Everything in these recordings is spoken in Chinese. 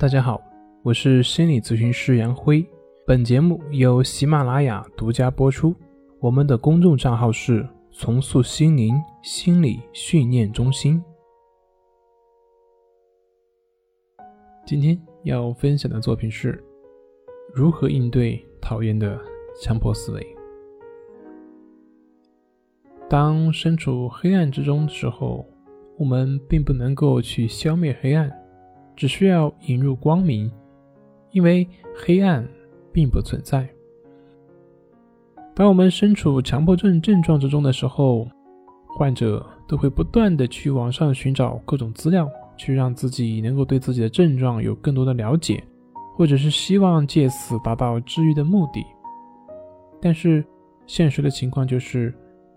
大家好，我是心理咨询师杨辉。本节目由喜马拉雅独家播出。我们的公众账号是“重塑心灵心理训练中心”。今天要分享的作品是如何应对讨厌的强迫思维。当身处黑暗之中的时候，我们并不能够去消灭黑暗。只需要引入光明，因为黑暗并不存在。当我们身处强迫症症状之中的时候，患者都会不断的去网上寻找各种资料，去让自己能够对自己的症状有更多的了解，或者是希望借此达到治愈的目的。但是现实的情况就是，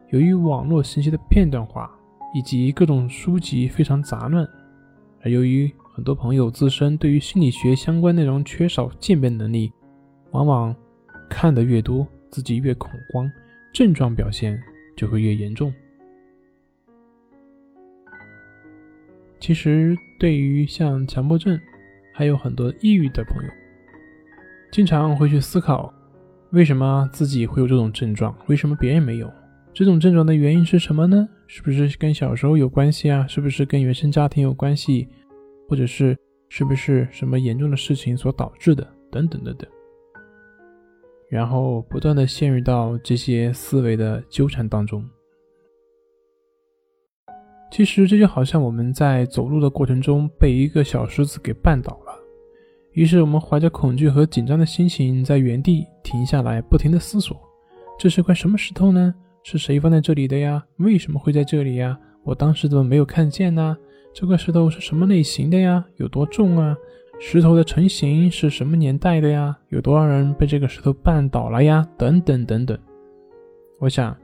由于网络信息的片段化，以及各种书籍非常杂乱，而由于很多朋友自身对于心理学相关内容缺少鉴别能力，往往看得越多，自己越恐慌，症状表现就会越严重。其实，对于像强迫症，还有很多抑郁的朋友，经常会去思考，为什么自己会有这种症状，为什么别人没有？这种症状的原因是什么呢？是不是跟小时候有关系啊？是不是跟原生家庭有关系？或者是是不是什么严重的事情所导致的，等等等等，然后不断的陷入到这些思维的纠缠当中。其实这就好像我们在走路的过程中被一个小石子给绊倒了，于是我们怀着恐惧和紧张的心情在原地停下来，不停的思索：这是块什么石头呢？是谁放在这里的呀？为什么会在这里呀？我当时怎么没有看见呢？这块石头是什么类型的呀？有多重啊？石头的成型是什么年代的呀？有多少人被这个石头绊倒了呀？等等等等。我想，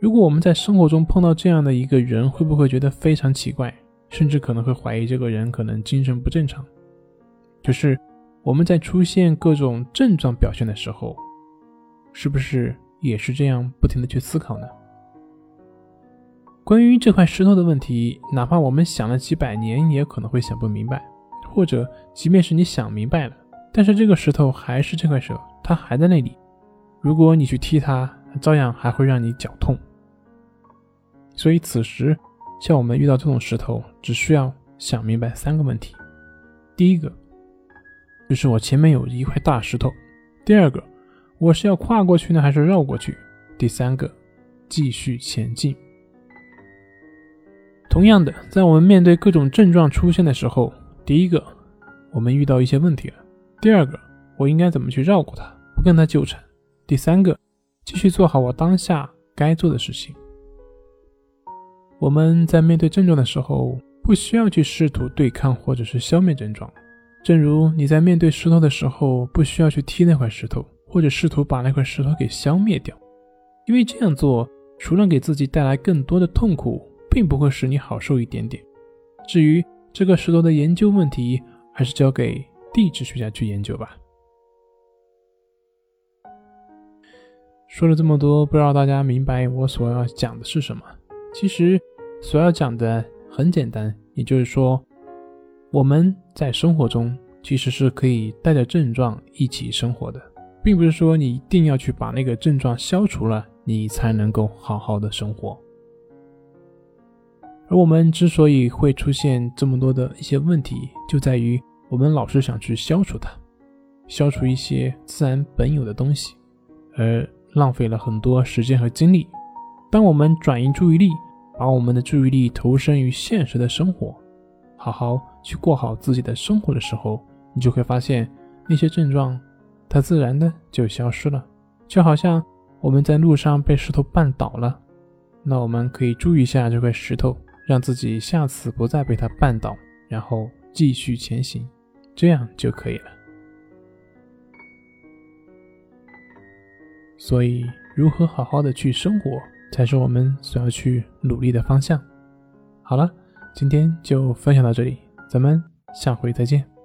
如果我们在生活中碰到这样的一个人，会不会觉得非常奇怪，甚至可能会怀疑这个人可能精神不正常？就是我们在出现各种症状表现的时候，是不是也是这样不停的去思考呢？关于这块石头的问题，哪怕我们想了几百年，也可能会想不明白；或者，即便是你想明白了，但是这个石头还是这块石头，它还在那里。如果你去踢它，照样还会让你脚痛。所以，此时像我们遇到这种石头，只需要想明白三个问题：第一个，就是我前面有一块大石头；第二个，我是要跨过去呢，还是绕过去？第三个，继续前进。同样的，在我们面对各种症状出现的时候，第一个，我们遇到一些问题了；第二个，我应该怎么去绕过它，不跟它纠缠；第三个，继续做好我当下该做的事情。我们在面对症状的时候，不需要去试图对抗或者是消灭症状，正如你在面对石头的时候，不需要去踢那块石头，或者试图把那块石头给消灭掉，因为这样做除了给自己带来更多的痛苦。并不会使你好受一点点。至于这个石头的研究问题，还是交给地质学家去研究吧。说了这么多，不知道大家明白我所要讲的是什么？其实所要讲的很简单，也就是说，我们在生活中其实是可以带着症状一起生活的，并不是说你一定要去把那个症状消除了，你才能够好好的生活。而我们之所以会出现这么多的一些问题，就在于我们老是想去消除它，消除一些自然本有的东西，而浪费了很多时间和精力。当我们转移注意力，把我们的注意力投身于现实的生活，好好去过好自己的生活的时候，你就会发现那些症状，它自然的就消失了。就好像我们在路上被石头绊倒了，那我们可以注意一下这块石头。让自己下次不再被他绊倒，然后继续前行，这样就可以了。所以，如何好好的去生活，才是我们所要去努力的方向。好了，今天就分享到这里，咱们下回再见。